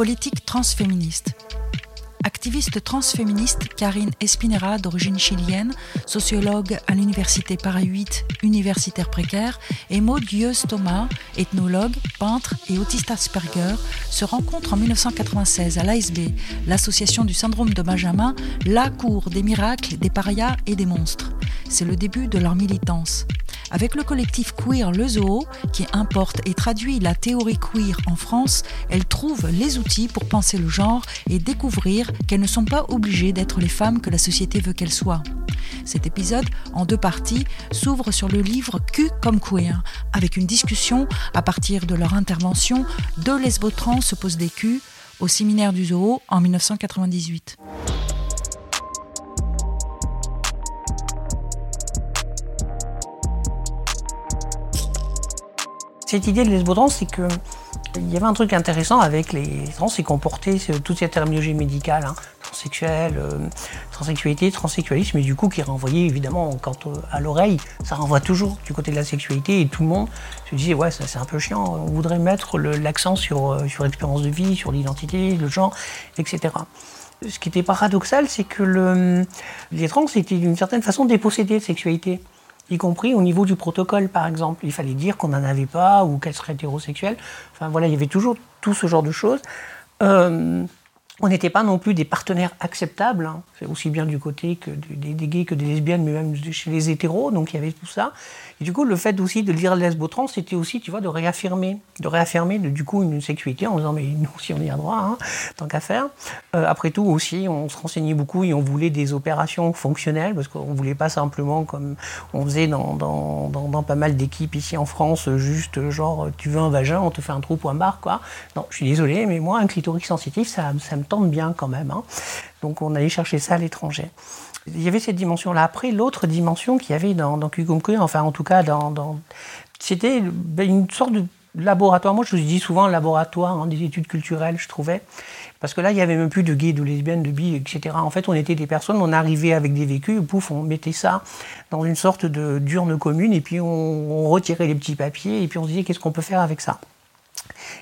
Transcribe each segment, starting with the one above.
politique transféministe. Activiste transféministe, Karine Espinera, d'origine chilienne, sociologue à l'université Paris 8, universitaire précaire, et Maud Thomas, ethnologue, peintre et autiste Asperger, se rencontrent en 1996 à l'ASB, l'association du syndrome de Benjamin, la cour des miracles, des parias et des monstres. C'est le début de leur militance. Avec le collectif Queer Le Zoo, qui importe et traduit la théorie queer en France, elles trouvent les outils pour penser le genre et découvrir qu'elles ne sont pas obligées d'être les femmes que la société veut qu'elles soient. Cet épisode, en deux parties, s'ouvre sur le livre Q comme queer, avec une discussion à partir de leur intervention de lesbotrans se pose des Q au séminaire du Zoo en 1998. Cette idée de lesbotrans, c'est que il y avait un truc intéressant avec les trans, c'est qu'on portait toute cette terminologie médicale, hein, euh, transsexualité, transsexualisme, et du coup qui renvoyait évidemment, quand euh, à l'oreille, ça renvoie toujours du côté de la sexualité, et tout le monde se disait ouais ça c'est un peu chiant, on voudrait mettre l'accent sur, euh, sur l'expérience de vie, sur l'identité, le genre, etc. Ce qui était paradoxal, c'est que le, les trans étaient d'une certaine façon dépossédés de sexualité y compris au niveau du protocole, par exemple. Il fallait dire qu'on n'en avait pas ou qu'elle serait hétérosexuelle. Enfin voilà, il y avait toujours tout ce genre de choses. Euh, on n'était pas non plus des partenaires acceptables, hein. aussi bien du côté des, gays que des lesbiennes, mais même chez les hétéros, donc il y avait tout ça. Et du coup, le fait aussi de lire lesbo-trans, c'était aussi, tu vois, de réaffirmer, de réaffirmer du coup une sexualité en disant mais nous aussi on y a droit, hein, tant qu'à faire. Euh, après tout aussi, on se renseignait beaucoup et on voulait des opérations fonctionnelles parce qu'on voulait pas simplement comme on faisait dans, dans, dans, pas mal d'équipes ici en France, juste genre tu veux un vagin, on te fait un trou point barre quoi. Non, je suis désolé, mais moi un clitoris sensitif, ça, ça me tente bien quand même. Hein. Donc on allait chercher ça à l'étranger il y avait cette dimension-là. Après, l'autre dimension qu'il y avait dans, dans enfin en tout cas, c'était une sorte de laboratoire. Moi, je vous dis souvent laboratoire hein, des études culturelles, je trouvais. Parce que là, il n'y avait même plus de gays, de lesbiennes, de bi, etc. En fait, on était des personnes, on arrivait avec des vécus, pouf, on mettait ça dans une sorte de d'urne commune, et puis on, retirait les petits papiers, et puis on se disait qu'est-ce qu'on peut faire avec ça?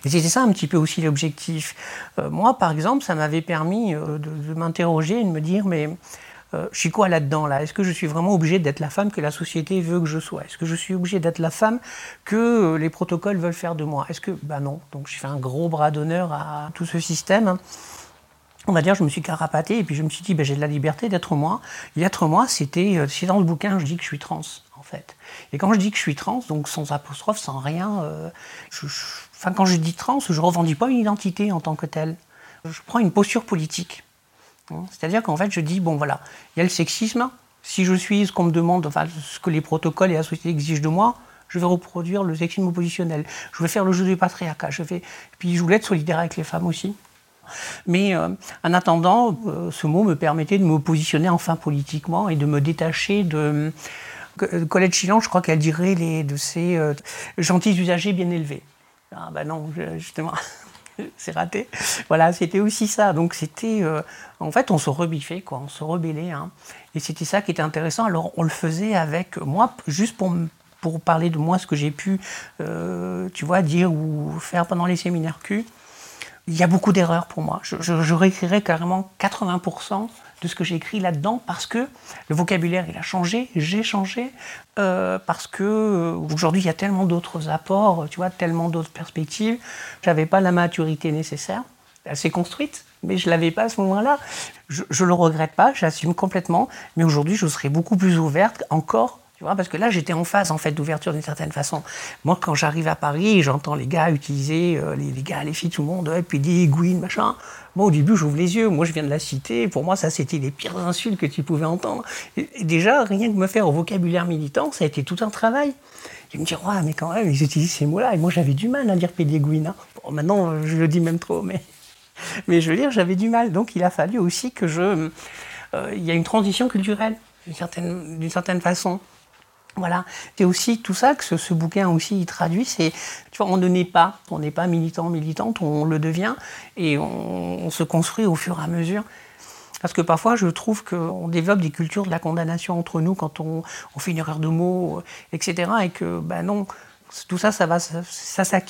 Et c'était ça un petit peu aussi l'objectif. Euh, moi, par exemple, ça m'avait permis euh, de, m'interroger et de me dire, mais euh, je suis quoi là-dedans là, Est-ce que je suis vraiment obligé d'être la femme que la société veut que je sois? Est-ce que je suis obligé d'être la femme que les protocoles veulent faire de moi? Est-ce que ben non. Donc j'ai fait un gros bras d'honneur à tout ce système. On va dire, je me suis carapaté et puis je me suis dit, ben, j'ai de la liberté d'être moi. Et être moi, c'était, c'est dans le bouquin, je dis que je suis trans, en fait. Et quand je dis que je suis trans, donc sans apostrophe, sans rien, enfin, quand je dis trans, je ne revendique pas une identité en tant que telle. Je prends une posture politique. Hein, c'est-à-dire qu'en fait, je dis, bon voilà, il y a le sexisme. Si je suis ce qu'on me demande, enfin, ce que les protocoles et la société exigent de moi, je vais reproduire le sexisme oppositionnel. Je vais faire le jeu du patriarcat. Je vais... Puis je voulais être solidaire avec les femmes aussi. Mais euh, en attendant, euh, ce mot me permettait de me positionner enfin politiquement et de me détacher de. Euh, Colette Chilan, je crois qu'elle dirait de ces gentils usagers bien élevés. Ah ben non, justement. c'est raté. Voilà, c'était aussi ça. Donc c'était, euh, en fait, on se rebiffait, quoi, on se rebellait. Hein. Et c'était ça qui était intéressant. Alors on le faisait avec moi, juste pour pour parler de moi, ce que j'ai pu, euh, tu vois, dire ou faire pendant les séminaires Q. Il y a beaucoup d'erreurs pour moi. Je, je, je réécrirais carrément 80% de ce que j'ai écrit là-dedans parce que le vocabulaire il a changé, j'ai changé, euh, parce que euh, aujourd'hui il y a tellement d'autres apports, tu vois, tellement d'autres perspectives. J'avais pas la maturité nécessaire, assez construite, mais je l'avais pas à ce moment-là. Je, je le regrette pas, j'assume complètement, mais aujourd'hui je serais beaucoup plus ouverte encore tu vois, parce que là, j'étais en phase en fait d'ouverture d'une certaine façon. Moi, quand j'arrive à Paris, j'entends les gars utiliser, euh, les, les, gars, les filles, tout le monde, et puis des machin. Au début, j'ouvre les yeux. Moi, je viens de la cité. Pour moi, ça, c'était les pires insultes que tu pouvais entendre. Déjà, rien que me faire au vocabulaire militant, ça a été tout un travail. Ils me disent, ouais, mais quand même, ils utilisent ces mots-là. Et moi, j'avais du mal à dire pédégouine. Hein. Bon, maintenant, je le dis même trop, mais, mais je veux dire, j'avais du mal. Donc, il a fallu aussi que je. Euh, il y a une transition culturelle, d'une certaine, certaine façon. Voilà, c'est aussi tout ça que ce, bouquin aussi traduit. C'est, tu vois, on ne naît pas, on n'est pas militant, militante, on le devient et on, se construit au fur et à mesure. Parce que parfois, je trouve qu'on développe des cultures de la condamnation entre nous quand on, fait une erreur de mots, etc. Et que, ben non, tout ça, ça va,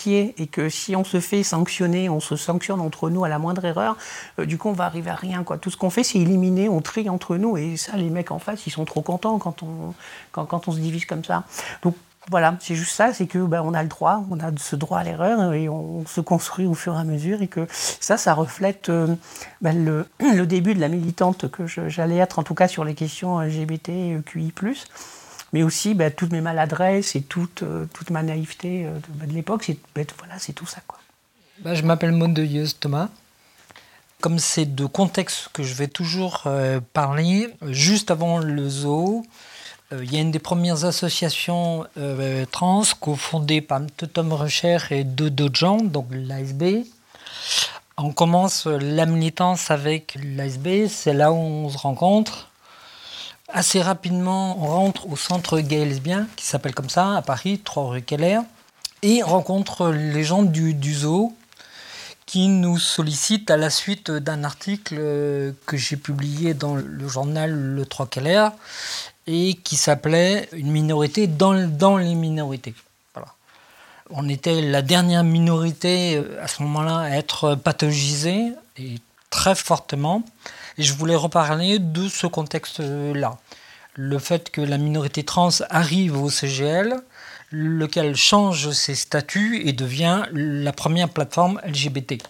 et que si on se fait sanctionner, on se sanctionne entre nous à la moindre erreur, euh, du coup, on va arriver à rien. Quoi. Tout ce qu'on fait, c'est éliminer, on trie entre nous. Et ça, les mecs en face, ils sont trop contents quand on, quand, on se divise comme ça. Donc, voilà, c'est juste ça, c'est que ben, on a le droit, on a ce droit à l'erreur et on, se construit au fur et à mesure et que ça, ça reflète euh, ben, le, début de la militante que j'allais être, en tout cas sur les questions LGBT et QI+ mais aussi bah, toutes mes maladresses et toute, euh, toute ma naïveté euh, de, l'époque. C'est, bah, voilà, c'est tout ça. Je m'appelle Mondeilleuse Thomas. Comme c'est de contexte que je vais toujours euh, parler, juste avant le zoo, il y a une des premières associations trans cofondée par Tom Recher et deux d'autres gens, donc l'ASB. On commence la militance avec l'ASB, c'est là où on se rencontre. Assez rapidement, on rentre au centre gay lesbien, qui s'appelle comme ça, à Paris, 3 rue Keller, et rencontre les gens du, zoo qui nous sollicitent à la suite d'un article que j'ai publié dans le journal Le 3 Keller et qui s'appelait Une minorité dans, les minorités. Voilà. On était la dernière minorité euh, à ce moment-là à être pathologisée et très fortement. Et je voulais reparler de ce contexte-là. Le fait que la minorité trans arrive au CGL, lequel change ses statuts et devient la première plateforme LGBT.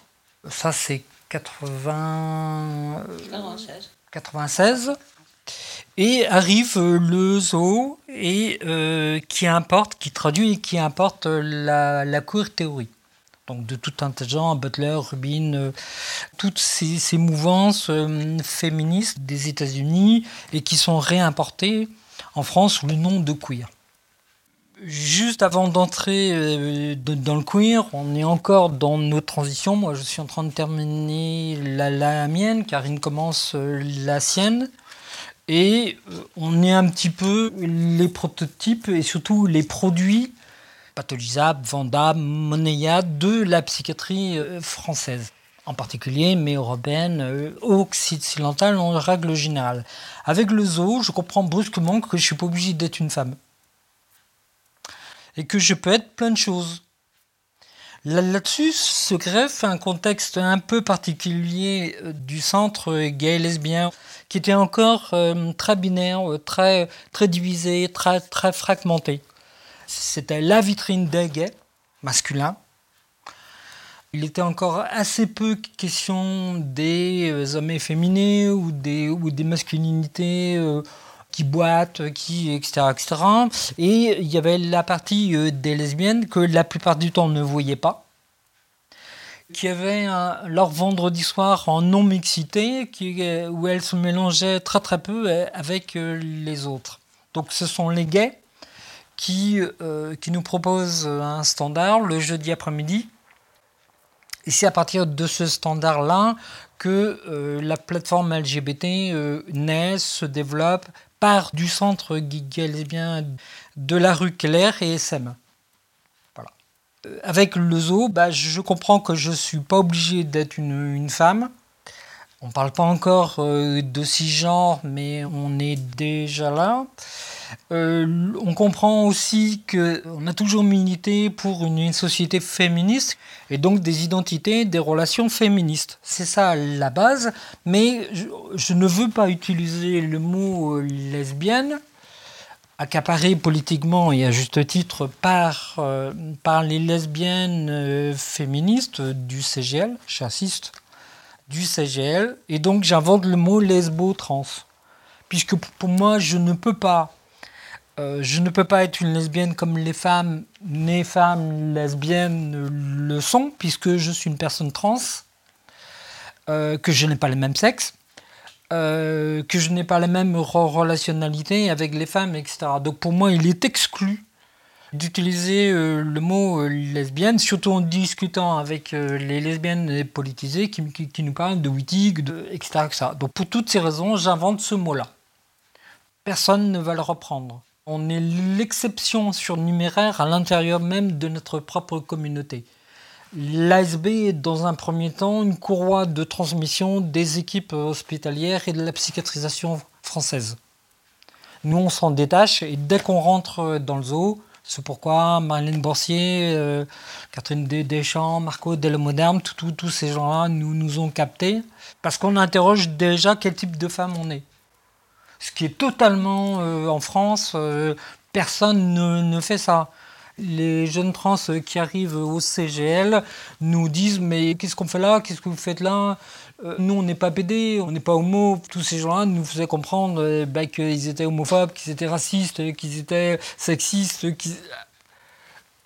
Ça, c'est 80... 96. Et arrive le zoo et euh, qui importe, qui traduit et qui importe la, la queer théorie donc de tout un tas de gens, Butler, Rubin, euh, toutes ces, mouvances euh, féministes des États-Unis et qui sont réimportées en France sous le nom de queer. Juste avant d'entrer euh, dans le queer, on est encore dans nos transitions. Moi, je suis en train de terminer la, la mienne, Karine commence la sienne. Et on est un petit peu les prototypes et surtout les produits pathologisable, vendable, monnayable de la psychiatrie euh, française en particulier, mais européenne, euh, occidentale en règle générale. Avec le zoo, je comprends brusquement que je ne suis pas obligé d'être une femme. Et que je peux être plein de choses. Là-dessus se greffe un contexte un peu particulier euh, du centre gay-lesbien, qui était encore très binaire, très, très divisé, très, très fragmenté. C'était la vitrine des gays masculins. Il était encore assez peu question des euh, hommes efféminés ou des, masculinités euh, qui boitent, qui, etc., etc. Et il y avait la partie euh, des lesbiennes que la plupart du temps on ne voyait pas qui avaient leur vendredi soir en non-mixité, où elles se mélangeaient très très peu avec les autres. Donc ce sont les gays qui, euh, qui nous propose un standard le jeudi après-midi. Et c'est à partir de ce standard-là que euh, la plateforme LGBT euh, naît, se développe, part du centre gay lesbien de la rue Keller et SM. Voilà. Avec le zoo, bah, je comprends que je ne suis pas obligé d'être une, une, femme. On ne parle pas encore de cisgenre, mais on est déjà là. Euh, on comprend aussi qu'on a toujours milité pour une, société féministe et donc des identités, des relations féministes. C'est ça la base, mais je, ne veux pas utiliser le mot euh, lesbienne, accaparé politiquement et à juste titre par, euh, par les lesbiennes féministes du CGL, chassiste du CGL, et donc j'invente le mot lesbo-trans. Puisque pour moi, je ne peux pas euh, je ne peux pas être une lesbienne comme les femmes nées femmes lesbiennes le sont, puisque je suis une personne trans, euh, que je n'ai pas le même sexe, euh, que je n'ai pas la même relationnalité avec les femmes, etc. Donc pour moi, il est exclu d'utiliser le mot lesbienne, surtout en discutant avec les lesbiennes politisées qui, nous parlent de Wittig, etc., etc. Donc pour toutes ces raisons, j'invente ce mot-là. Personne ne va le reprendre. On est l'exception surnuméraire à l'intérieur même de notre propre communauté. L'ASB est dans un premier temps une courroie de transmission des équipes hospitalières et de la psychiatrisation française. Nous, on s'en détache et dès qu'on rentre dans le zoo, C'est pourquoi Marlène Boursier, euh, Catherine Deschamps, Marco Delmoderne, tous ces gens-là nous, nous ont captés. Parce qu'on interroge déjà quel type de femme on est. Ce qui est totalement euh, en France, euh, personne ne, fait ça. Les jeunes trans qui arrivent au CGL nous disent Mais qu'est-ce qu'on fait là? Qu'est-ce que vous faites là? Euh, Nous, on n'est pas PD, on n'est pas homo. Tous ces gens-là nous faisaient comprendre bah, qu'ils étaient homophobes, qu'ils étaient racistes, qu'ils étaient sexistes. Qu'ils...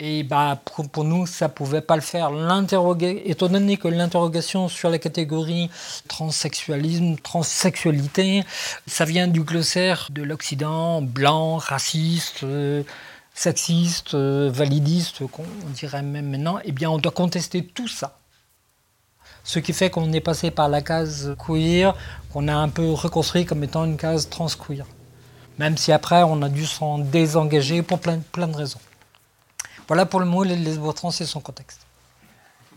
Et bah, pour, nous, ça ne pouvait pas le faire. Étant donné que l'interrogation sur la catégorie transsexualisme, transsexualité, ça vient du glossaire de l'Occident, blanc, raciste, euh, sexiste, euh, validiste, qu'on dirait même maintenant, eh bien, on doit contester tout ça. Ce qui fait qu'on est passé par la case queer, qu'on a un peu reconstruit comme étant une case trans-queer. Même si après, on a dû s'en désengager pour plein, plein de raisons. Voilà pour le mot les lesbo-trans et son contexte.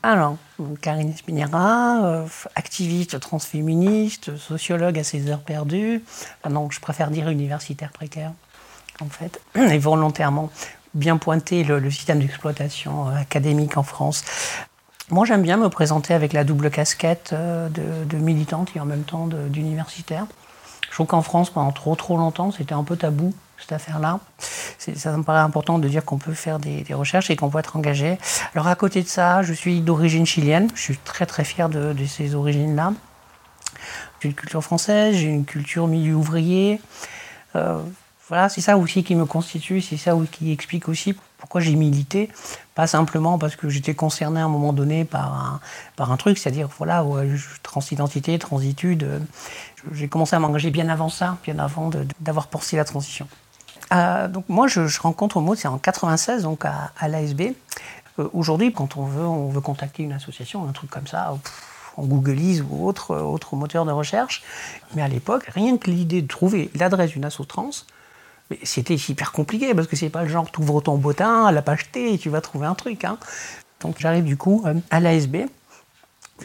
Alors, Karine Spinera, euh, activiste transféministe, sociologue à ses heures perdues. non, je préfère dire universitaire précaire, en fait, et volontairement bien pointer le, système d'exploitation euh, académique en France. Moi, j'aime bien me présenter avec la double casquette euh, de, de militante et en même temps d'universitaire. Je trouve qu'en France, pendant trop trop longtemps, c'était un peu tabou cette affaire-là. Ça me paraît important de dire qu'on peut faire des, recherches et qu'on peut être engagé. Alors à côté de ça, je suis d'origine chilienne. Je suis très très fier de, ces origines-là. J'ai une culture française, j'ai une culture milieu ouvrier. Euh, voilà, c'est ça aussi qui me constitue, c'est ça qui explique aussi pourquoi j'ai milité. Pas simplement parce que j'étais concerné à un moment donné par un, par un truc, c'est-à-dire, voilà, transidentité, transitude. Euh, j'ai commencé à m'engager bien avant ça, bien avant d'avoir pensé la transition. Euh, donc moi, je, rencontre Maud, c'est en 96, donc à, l'ASB. Euh, aujourd'hui, quand on veut, on veut contacter une association, un truc comme ça, on Googleise ou autre, autre moteur de recherche. Mais à l'époque, rien que l'idée de trouver l'adresse d'une asso trans, c'était hyper compliqué parce que c'est pas le genre tu ouvres ton bottin la page T et tu vas trouver un truc. Hein. Donc j'arrive du coup euh, à l'ASB.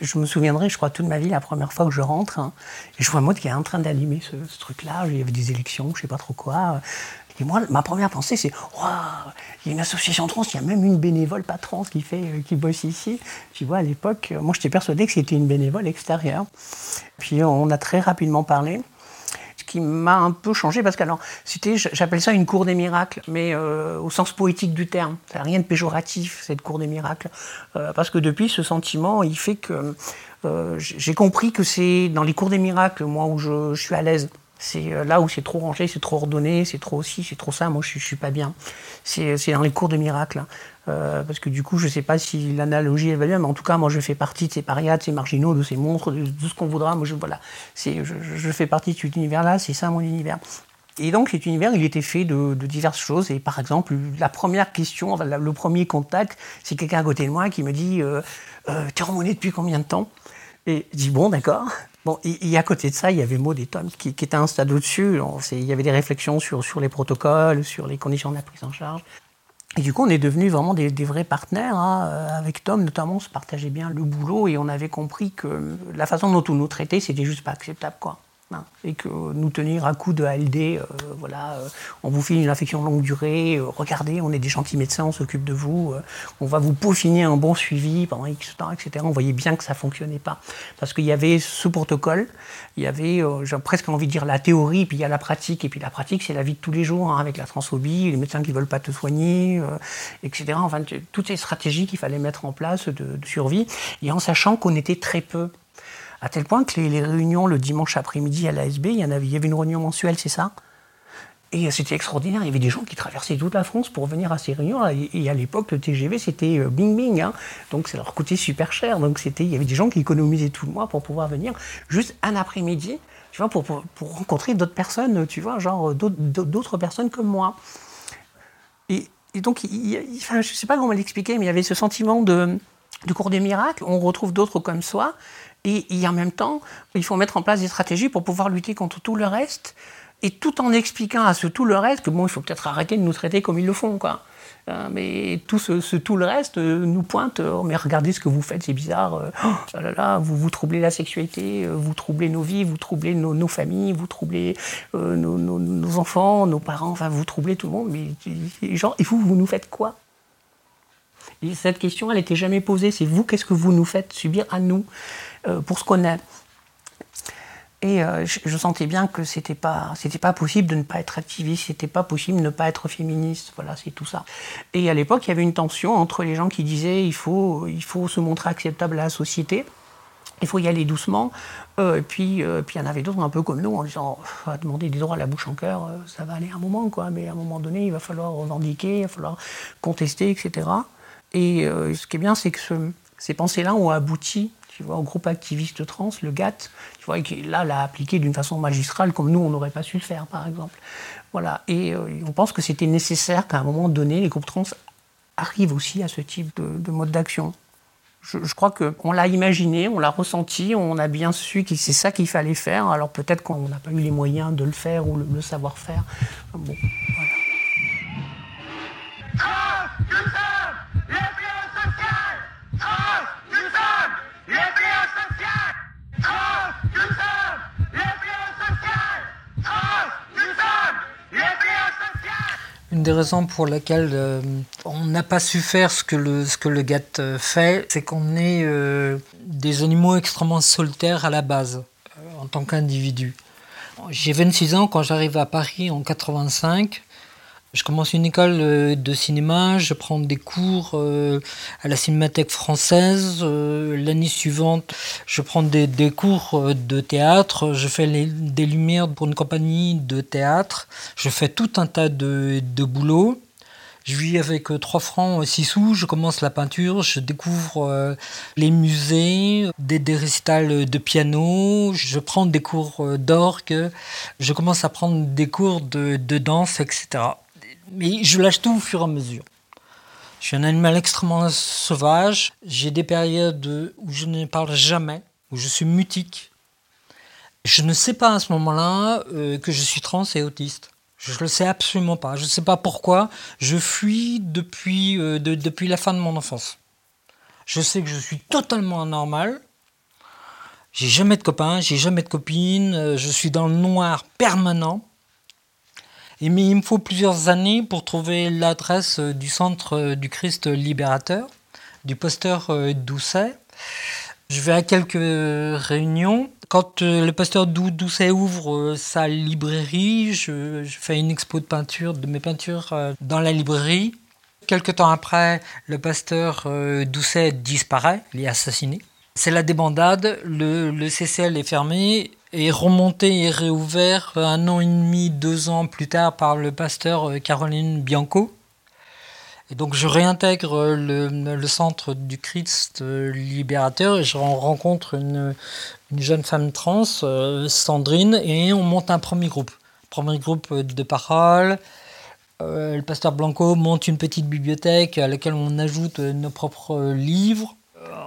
Je me souviendrai, je crois, toute ma vie, la première fois que je rentre, hein, et je vois Maud qui est en train d'allumer ce, ce truc-là. Il y avait des élections, je sais pas trop quoi. Et moi, ma première pensée, c'est Waouh, il y a une association trans, il y a même une bénévole pas trans qui, fait, euh, qui bosse ici. Tu vois, à l'époque, euh, moi, j'étais persuadé que c'était une bénévole extérieure. Puis on a très rapidement parlé. Ce qui m'a un peu changé, parce que c'était, j'appelle ça une cour des miracles, mais euh, au sens poétique du terme. Ça n'a rien de péjoratif, cette cour des miracles. parce que depuis, ce sentiment, il fait que j'ai compris que c'est dans les cours des miracles, moi, où je suis à l'aise. C'est euh, là où c'est trop rangé, c'est trop ordonné, c'est trop aussi, c'est trop ça. Moi, je, ne suis pas bien. C'est dans les cours de miracles. Hein. Euh, parce que du coup, je sais pas si l'analogie est valable, mais en tout cas, moi, je fais partie de ces parias, de ces marginaux, de ces monstres, de, ce qu'on voudra. Moi, je, voilà, je, je, fais partie de cet univers-là, c'est ça mon univers. Et donc, cet univers, il était fait de, diverses choses. Et par exemple, la première question, le premier contact, c'est quelqu'un à côté de moi qui me dit euh, euh T'es depuis combien de temps? Et je dis Bon, d'accord. Bon, et, à côté de ça, il y avait Maud et Tom qui, qui étaient un stade au-dessus. Il y avait des réflexions sur, sur les protocoles, sur les conditions de la prise en charge. Et du coup, on est devenus vraiment des, vrais partenaires. Hein. Avec Tom, notamment, on se partageait bien le boulot et on avait compris que la façon dont on nous traitait, c'était juste pas acceptable. Quoi. Et que nous tenir à coup de ALD, euh, voilà, euh, on vous fait une infection longue durée, euh, regardez, on est des gentils médecins, on s'occupe de vous, on va vous peaufiner un bon suivi pendant X temps, etc. On voyait bien que ça fonctionnait pas. Parce qu'il y avait ce protocole, il y avait, j'ai presque envie de dire la théorie, puis il y a la pratique, et puis la pratique, c'est la vie de tous les jours, hein, avec la transphobie, les médecins qui veulent pas te soigner, etc. Enfin, toutes ces stratégies qu'il fallait mettre en place de survie, et en sachant qu'on était très peu à tel point que les, réunions le dimanche après-midi à l'ASB, il y, en avait, il y une réunion mensuelle, c'est ça? Et c'était extraordinaire. Il y avait des gens qui traversaient toute la France pour venir à ces réunions. Et, à l'époque, le TGV, c'était euh, bing bing. Hein. Donc ça leur coûtait super cher. Donc c'était, il y avait des gens qui économisaient tout le mois pour pouvoir venir juste un après-midi, tu vois, pour, rencontrer d'autres personnes, tu vois, genre d'autres personnes comme moi. Et, donc, je ne sais pas comment l'expliquer, mais il y avait ce sentiment de, du cours des miracles. On retrouve d'autres comme soi. Et, en même temps, il faut mettre en place des stratégies pour pouvoir lutter contre tout le reste, et tout en expliquant à ce tout le reste que bon, il faut peut-être arrêter de nous traiter comme ils le font, quoi. Euh, mais tout, ce, tout le reste euh, nous pointe, oh, mais regardez ce que vous faites, c'est bizarre, oh là là, vous, vous troublez la sexualité, vous troublez nos vies, vous troublez nos, familles, vous troublez nos, enfants, nos parents, enfin vous troublez tout le monde, mais genre, et vous, vous nous faites quoi? et Cette question, elle n'était jamais posée, c'est vous, qu'est-ce que vous nous faites subir à nous pour ce qu'on est? Et euh, je, sentais bien que c'était pas, pas possible de ne pas être activiste, c'était pas possible de ne pas être féministe. Voilà, c'est tout ça. Et à l'époque, il y avait une tension entre les gens qui disaient il faut, il faut se montrer acceptable à la société, il faut y aller doucement. Euh, et puis, euh, puis il y en avait d'autres un peu comme nous en disant va demander des droits à la bouche en cœur, ça va aller un moment, quoi. Mais à un moment donné, il va falloir revendiquer, il va falloir contester, etc. Et ce qui est bien, c'est que ces pensées-là ont abouti tu vois, au groupe activiste trans, le GATT, tu vois, qui là l'a appliqué d'une façon magistrale comme nous, on n'aurait pas su le faire, par exemple. Voilà. Et euh, on pense que c'était nécessaire qu'à un moment donné, les groupes trans arrivent aussi à ce type de, mode d'action. Je, crois qu'on l'a imaginé, on l'a ressenti, on a bien su que c'est ça qu'il fallait faire. Alors peut-être qu'on n'a pas eu les moyens de le faire ou le, savoir-faire. Bon, voilà. Une des raisons pour lesquelles euh, on n'a pas su faire ce que le, ce GATT euh, fait, c'est qu'on est euh, des animaux extrêmement solitaires à la base, en tant qu'individu. J'ai 26 ans quand j'arrive à Paris en 85. Je commence une école euh, de cinéma, je prends des cours euh, à la Cinémathèque française. Euh, l'année suivante, je prends des, cours de théâtre, je fais des lumières pour une compagnie de théâtre, je fais tout un tas de, de boulot. Je vis avec 3 francs 6 sous, je commence la peinture, je découvre les musées, des, des, récitals de piano, je prends des cours d'orgue, je commence à prendre des cours de, de danse, etc mais je lâche tout au fur et à mesure. Je suis un animal extrêmement sauvage. J'ai des périodes où je ne parle jamais, où je suis mutique. Je ne sais pas à ce moment-là euh, que je suis trans et autiste. Je ne le sais absolument pas. Je ne sais pas pourquoi. Je fuis depuis, euh, depuis la fin de mon enfance. Je sais que je suis totalement anormal. J'ai jamais de copains, j'ai jamais de copines. Euh, je suis dans le noir permanent mais il me faut plusieurs années pour trouver l'adresse euh, du centre euh, du Christ libérateur, du pasteur euh, Doucet. Je vais à quelques réunions. Quand le pasteur Doucet ouvre sa librairie, je, fais une expo de peinture, de mes peintures dans la librairie. Quelque temps après, le pasteur Doucet disparaît, il est assassiné. C'est la débandade, le, le CCL est fermé est remonté et réouvert un an et demi, deux ans plus tard par le pasteur euh, Caroline Bianco. Et donc je réintègre le, centre du Christ euh, libérateur et je rencontre une, jeune femme trans, euh, Sandrine, et on monte un premier groupe. Premier groupe de parole. le pasteur Blanco monte une petite bibliothèque à laquelle on ajoute nos propres livres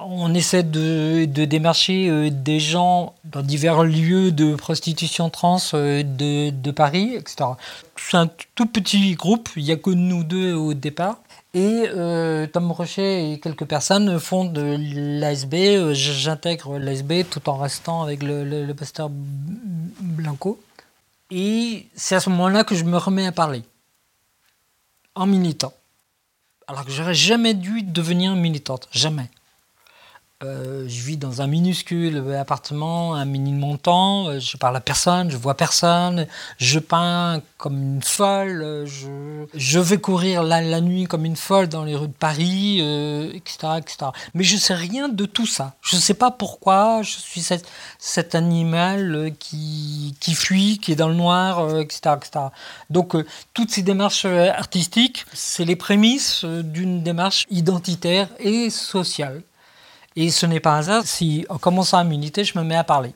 on essaie de, démarcher euh, des gens dans divers lieux de prostitution trans euh, de, Paris, etc. C'est un tout petit groupe, il n'y a que nous deux au départ. Et euh, Tom Rocher et quelques personnes font de l'ASB. J'intègre l'ASB tout en restant avec le, pasteur Blanco. Et c'est à ce moment-là que je me remets à parler, en militant. Alors que j'aurais jamais dû devenir militante, jamais. Euh, je vis dans un minuscule appartement, un mini montant, euh, je parle à personne, je vois personne, je peins comme une folle, je, vais courir la, nuit comme une folle dans les rues de Paris, etc., euh, etc. Mais je ne sais rien de tout ça. Je ne sais pas pourquoi je suis cet, animal qui, qui fuit, qui est dans le noir, etc., etc. Donc toutes ces démarches artistiques, c'est les prémices d'une démarche identitaire et sociale. Et ce n'est pas un hasard si, en commençant à militer, je me mets à parler.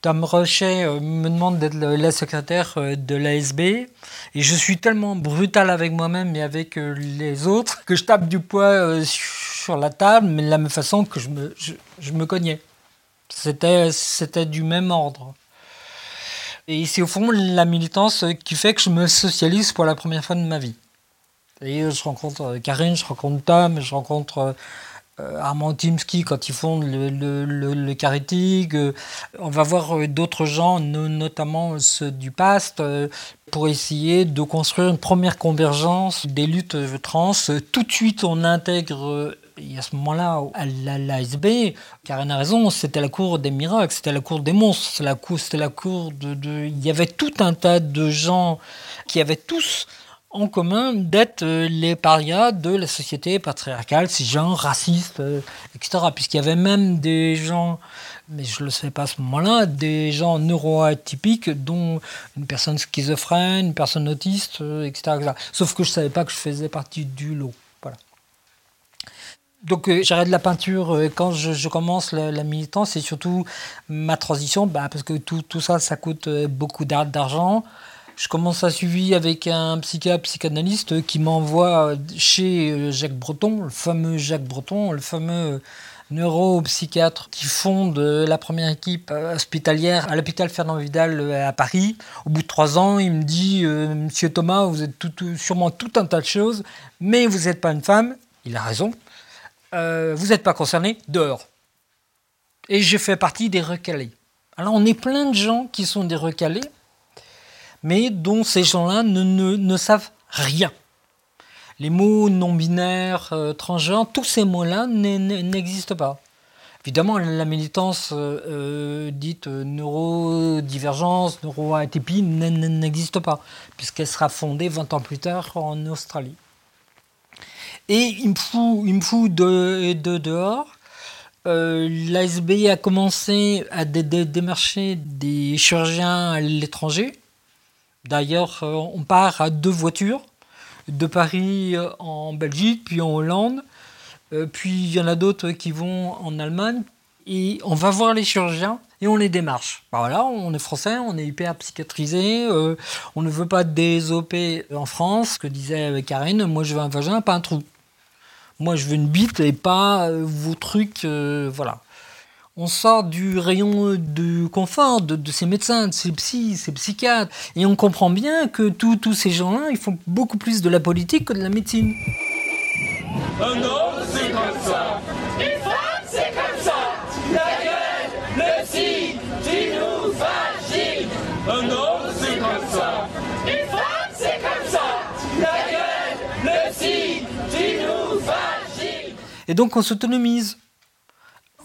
Tom Rochet euh, me demande d'être la secrétaire euh, de l'ASB et je suis tellement brutal avec moi-même et avec euh, les autres que je tape du poids sur la table, mais de la même façon que je me, je, me cognais. C'était, c'était du même ordre. Et c'est au fond la militance qui fait que je me socialise pour la première fois de ma vie. Et je rencontre Karine, je rencontre Tom, je rencontre euh, Armand Timski quand ils font le, le, le. Euh, on va voir euh, d'autres gens, notamment ceux du PAST, pour essayer de construire une première convergence des luttes trans. Tout de suite, on intègre et à ce moment-là, à l'ASB, Karen a raison, c'était la cour des miracles, c'était la cour des monstres, c'était la cour, c'était la cour de, de, Il y avait tout un tas de gens qui avaient tous en commun d'être euh, les parias de la société patriarcale, ces gens racistes, euh, etc. Puisqu'il y avait même des gens, mais je ne le sais pas à ce moment-là, des gens neuroatypiques, dont une personne schizophrène, une personne autiste, euh, etc., Sauf que je ne savais pas que je faisais partie du lot. Voilà. Donc j'arrête la peinture quand je, commence la, militance et surtout ma transition, bah, parce que tout ça, ça coûte beaucoup d'argent. Je commence à suivre avec un psychiatre, psychanalyste qui m'envoie chez euh, Jacques Breton, le fameux Jacques Breton, le fameux neuropsychiatre qui fonde la première équipe hospitalière à l'hôpital Fernand Vidal euh, à Paris. Au bout de trois ans, il me dit euh, Monsieur Thomas, vous êtes sûrement tout un tas de choses, mais vous n'êtes pas une femme. Il a raison. vous n'êtes pas concerné, dehors. Et je fais partie des recalés. Alors on est plein de gens qui sont des recalés mais dont ces gens-là ne, ne, savent rien. Les mots non-binaires, euh, transgenres, tous ces mots-là n'existent pas. Évidemment, la militance euh, euh, dite neurodivergence, neuroatypie n'existe pas, puisqu'elle sera fondée 20 ans plus tard en Australie. Et il me fout, il me de, de dehors. L'ASB a commencé à démarcher des chirurgiens à l'étranger D'ailleurs, euh, on part à deux voitures, de Paris euh, en Belgique, puis en Hollande, euh, puis il y en a d'autres qui vont en Allemagne, et on va voir les chirurgiens et on les démarche. Bah voilà, on est français, on est hyper psychiatrisé, on ne veut pas des OP en France, que disait Karine, moi je veux un vagin, pas un trou. Moi je veux une bite et pas vos trucs, voilà on sort du rayon de confort de, ces médecins, de ces psys, ces psychiatres, et on comprend bien que tous ces gens-là, ils font beaucoup plus de la politique que de la médecine. Un homme, c'est comme ça. Une femme, c'est comme ça. La gueule, le psy, tu nous fascines. Un homme, c'est comme ça. Une femme, c'est comme ça. La gueule, le psy, tu nous fascines. Et donc on s'autonomise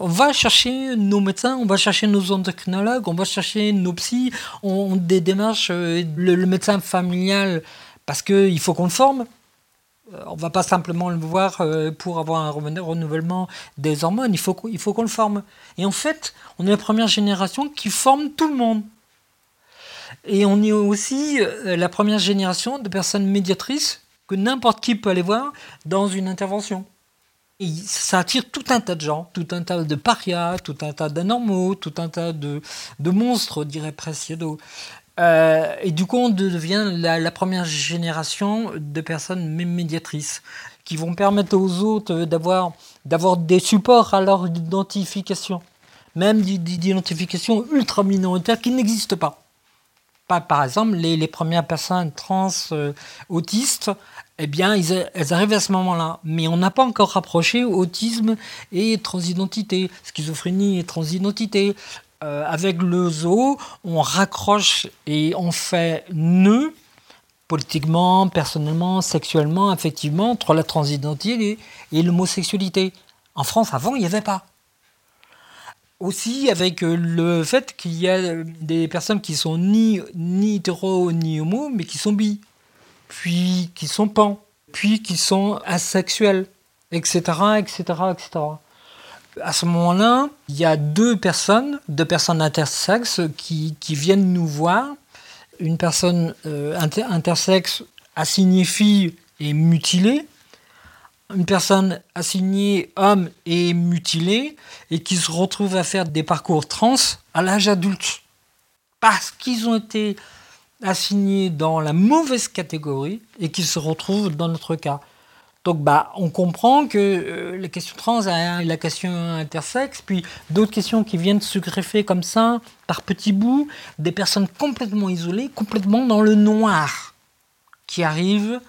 on va chercher nos médecins, on va chercher nos endocrinologues, on va chercher nos psys, on, des démarches, euh, le, médecin familial, parce qu'il faut qu'on le forme. Euh, on ne va pas simplement le voir euh, pour avoir un renouvellement des hormones, il faut qu'on le forme. Et en fait, on est la première génération qui forme tout le monde. Et on est aussi la première génération de personnes médiatrices que n'importe qui peut aller voir dans une intervention ça attire tout un tas de gens, tout un tas de parias, tout un tas d'anormaux, tout un tas de, monstres, dirait Preciado. Euh, et du coup, on devient la, première génération de personnes médiatrices qui vont permettre aux autres d'avoir, des supports à leur identification, même d'identification ultra minoritaire qui n'existe pas. Par, exemple, les, les, premières personnes trans euh, autistes eh bien, elles arrivent à ce moment-là. Mais on n'a pas encore rapproché autisme et transidentité, schizophrénie et transidentité. Euh, avec le zoo, on raccroche et on fait nœud politiquement, personnellement, sexuellement, effectivement, entre la transidentité et, l'homosexualité. En France, avant, il n'y avait pas. Aussi avec euh, le fait qu'il y a des personnes qui sont ni, ni hétéro ni homo, mais qui sont bi puis qui sont pans, puis qui sont asexuels, etc., etc., etc. À ce moment-là, il y a deux personnes, deux personnes intersexes qui, viennent nous voir. Une personne euh, intersexe assignée fille et mutilée, une personne assignée homme et mutilée, et qui se retrouve à faire des parcours trans à l'âge adulte. Parce qu'ils ont été assignés dans la mauvaise catégorie et qui se retrouvent dans notre cas. Donc bah, on comprend que euh, la question trans a la question intersexe, puis d'autres questions qui viennent se greffer comme ça, par petits bouts, des personnes complètement isolées, complètement dans le noir, qui arrivent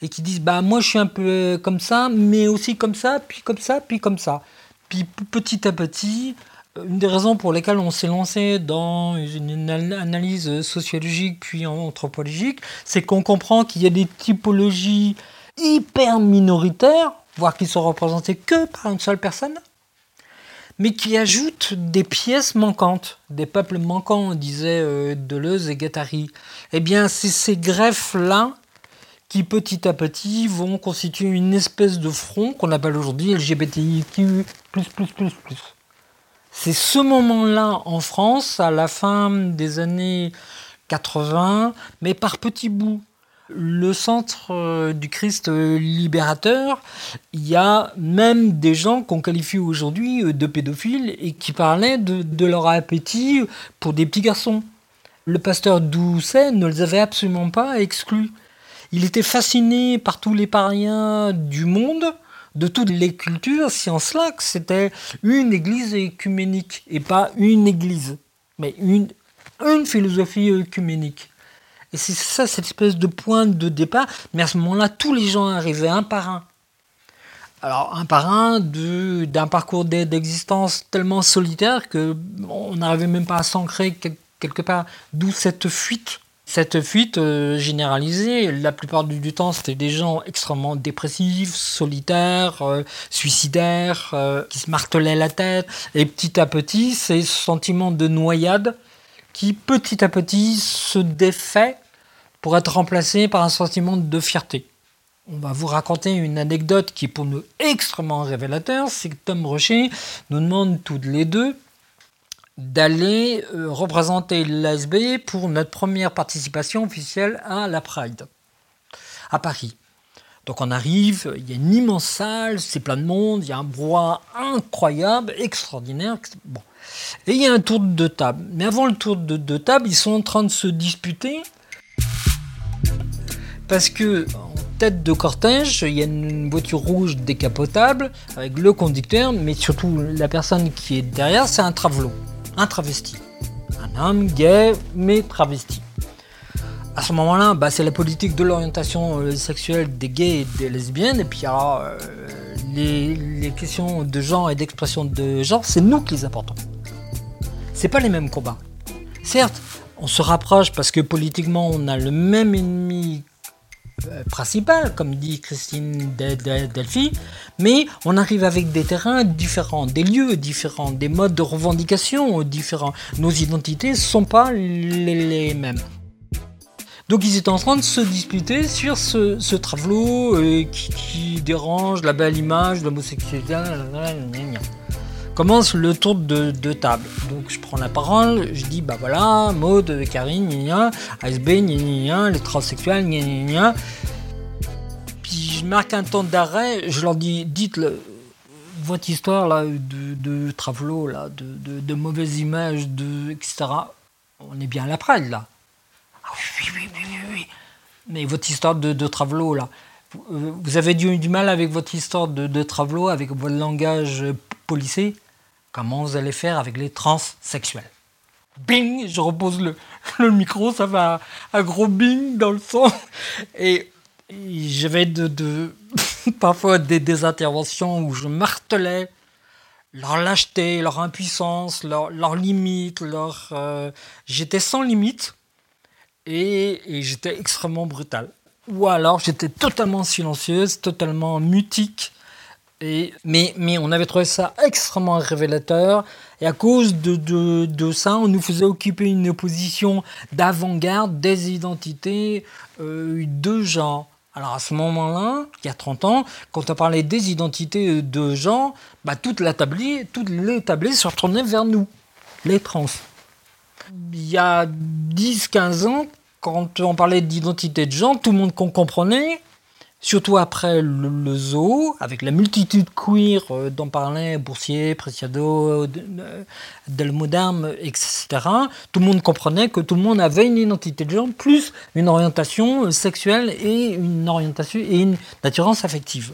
et qui disent bah moi je suis un peu comme ça, mais aussi comme ça, puis comme ça, puis comme ça. Puis petit à petit, une des raisons pour lesquelles on s'est lancé dans une analyse sociologique puis anthropologique, c'est qu'on comprend qu'il y a des typologies hyper minoritaires, voire qui sont représentées que par une seule personne, mais qui ajoutent des pièces manquantes, des peuples manquants, disaient euh, Deleuze et Guattari. Eh bien, c'est ces greffes-là qui petit à petit vont constituer une espèce de front qu'on appelle aujourd'hui LGBTIQ. C'est ce moment-là en France, à la fin des années 80, mais par petits bouts. Le centre euh, du Christ libérateur, il y a même des gens qu'on qualifie aujourd'hui euh, de pédophiles et qui parlaient de, de leur appétit pour des petits garçons. Le pasteur Doucet ne les avait absolument pas exclus. Il était fasciné par tous les pariens du monde, de toutes les cultures, si en cela que c'était une église écuménique, et pas une église, mais une, philosophie œcuménique. Et c'est ça, cette espèce de point de départ. Mais à ce moment-là, tous les gens arrivaient un par un. Alors, un par un d'un parcours d'existence tellement solitaire qu'on n'arrivait même pas à s'ancrer quelque part. D'où cette fuite cette fuite euh, généralisée, la plupart du, temps, c'était des gens extrêmement dépressifs, solitaires, euh, suicidaires, euh, qui se martelaient la tête. Et petit à petit, c'est ce sentiment de noyade qui, petit à petit, se défait pour être remplacé par un sentiment de fierté. On va vous raconter une anecdote qui est pour nous extrêmement révélateur, c'est que Tom Rocher nous demande toutes les deux d'aller euh, représenter l'ASB pour notre première participation officielle à la Pride, à Paris. Donc on arrive, il y a une immense salle, c'est plein de monde, il y a un brouhaha incroyable, extraordinaire. Et il y a un tour de table. Mais avant le tour de, de table, ils sont en train de se disputer parce que en tête de cortège, il y a une voiture rouge décapotable avec le conducteur, mais surtout la personne qui est derrière, c'est un travelot travesti. Un homme gay, mais travesti. À ce moment-là, bah, c'est la politique de l'orientation euh, sexuelle des gays et des lesbiennes, et puis alors, euh, les, questions de genre et d'expression de genre, c'est nous qui les apportons. C'est pas les mêmes combats. Certes, on se rapproche parce que politiquement, on a le même ennemi principal, comme dit Christine Delphi, mais on arrive avec des terrains différents, des lieux différents, des modes de revendication différents. Nos identités ne sont pas les, mêmes. Donc ils étaient en train de se disputer sur ce, ce euh, qui, dérange la belle image l'homosexualité. Commence le tour de, table. Donc je prends la parole, je dis bah voilà, mode, Karine, gna ASB, les transsexuels, gna Puis je marque un temps d'arrêt, je leur dis dites le, votre histoire là de, de là, de, de, mauvaises images, de, etc. On est bien à la Pride là. Ah oui, oui, oui, oui, oui. Mais votre histoire de, de là. Vous avez du, du, mal avec votre histoire de, de avec votre langage policé? Comment vous allez faire avec les transsexuels? Bing Je repose le, micro, ça va un gros bing dans le son. Et j'avais parfois des, des, interventions où je martelais leur lâcheté, leur impuissance, leurs leur limites. Leur, euh, j'étais sans limite et, et j'étais extrêmement brutal. Ou alors j'étais totalement silencieuse, totalement mutique mais, on avait trouvé ça extrêmement révélateur. Et à cause de, ça, on nous faisait occuper une position d'avant-garde des identités euh, de genre. Alors à ce moment-là, il y a 30 ans, quand on parlait des identités de genre, bah, toute la se retournaient vers nous, les trans. Il y a 10-15 ans, quand on parlait d'identité de genre, tout le monde comprenait Surtout après le, zoo, avec la multitude queer euh, dont parlait Boursier, Preciado, euh, Del Moderne, etc., tout le monde comprenait que tout le monde avait une identité de genre, plus une orientation sexuelle et une orientation et une attirance affective.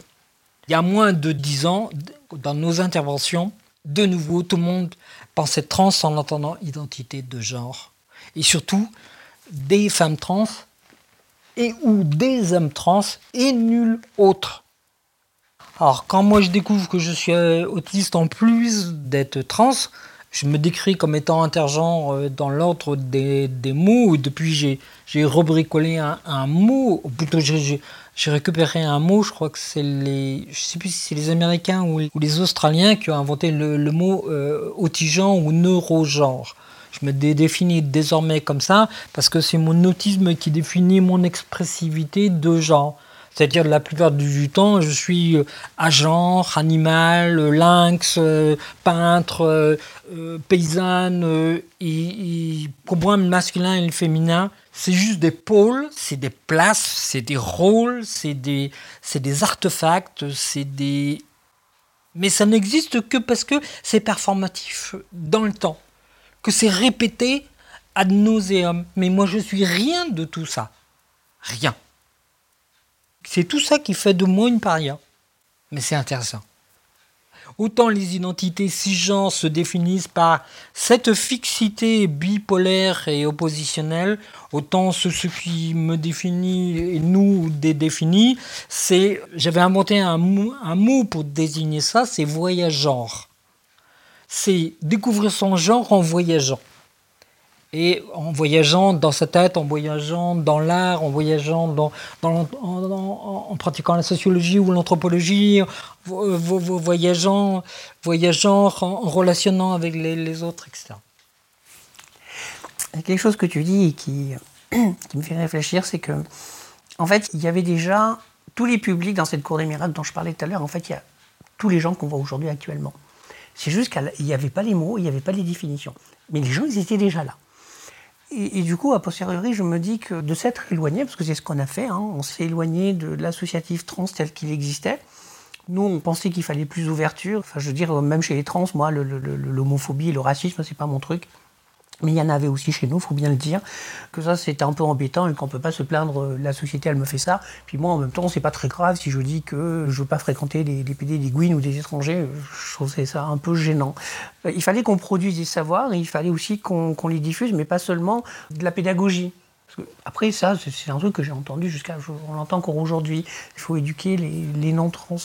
Il y a moins de dix ans, dans nos interventions, de nouveau, tout le monde pensait trans en entendant identité de genre. Et surtout, des femmes trans et ou des hommes trans et nul autre. Alors quand moi je découvre que je suis euh, autiste en plus d'être trans, je me décris comme étant intergenre euh, dans l'ordre des, mots. Depuis, j'ai, rebricolé un, mot, ou plutôt j'ai, récupéré un mot, je crois que c'est les, je sais plus si c'est les Américains ou, les Australiens qui ont inventé le, mot euh, autigenre ou neurogenre. Je me définis désormais comme ça parce que c'est mon autisme qui définit mon expressivité de genre. C'est-à-dire la plupart du temps, je suis euh, agent, animal, euh, lynx, euh, peintre, paysanne. Et, pour moi, le masculin et le féminin, c'est juste des pôles, c'est des places, c'est des rôles, c'est des artefacts, c'est des... Mais ça n'existe que parce que c'est performatif dans le temps, que c'est répété ad nauseum. Mais moi, je suis rien de tout ça. Rien. C'est tout ça qui fait de moi une paria. Mais c'est intéressant. Autant les identités cisgenres se définissent par cette fixité bipolaire et oppositionnelle, autant ce, qui me définit et nous définit, c'est, j'avais inventé un un mot pour désigner ça, c'est voyageur. C'est découvrir son genre en voyageant. Et en voyageant dans sa tête, en voyageant dans l'art, en voyageant en, pratiquant la sociologie ou l'anthropologie, voyageant, voyageant en, relationnant avec les, autres, etc. Il y a quelque chose que tu dis qui, qui me fait réfléchir, c'est que, en fait, il y avait déjà tous les publics dans cette cour des miracles dont je parlais tout à l'heure, en fait, il y a tous les gens qu'on voit aujourd'hui actuellement. C'est juste qu'il n'y avait pas les mots, il n'y avait pas les définitions. Mais les gens, ils étaient déjà là. Et, du coup, a posteriori, je me dis que de s'être éloigné, parce que c'est ce qu'on a fait, hein, on s'est éloigné de l'associatif trans tel qu'il existait. Nous, on pensait qu'il fallait plus d'ouverture. Enfin, je veux dire, même chez les trans, moi, l'homophobie et le racisme, c'est pas mon truc. Mais il y en avait aussi chez nous, il faut bien le dire, que ça c'était un peu embêtant et qu'on ne peut pas se plaindre, euh, la société elle me fait ça. Puis moi en même temps, c'est pas très grave si je dis que je veux pas fréquenter des, PD, des Gouines ou des étrangers, je trouve ça un peu gênant. Euh, il fallait qu'on produise des savoirs et il fallait aussi qu'on les diffuse, mais pas seulement de la pédagogie. après ça, c'est un truc que j'ai entendu jusqu'à, on l'entend encore aujourd'hui, il faut éduquer les, non-trans.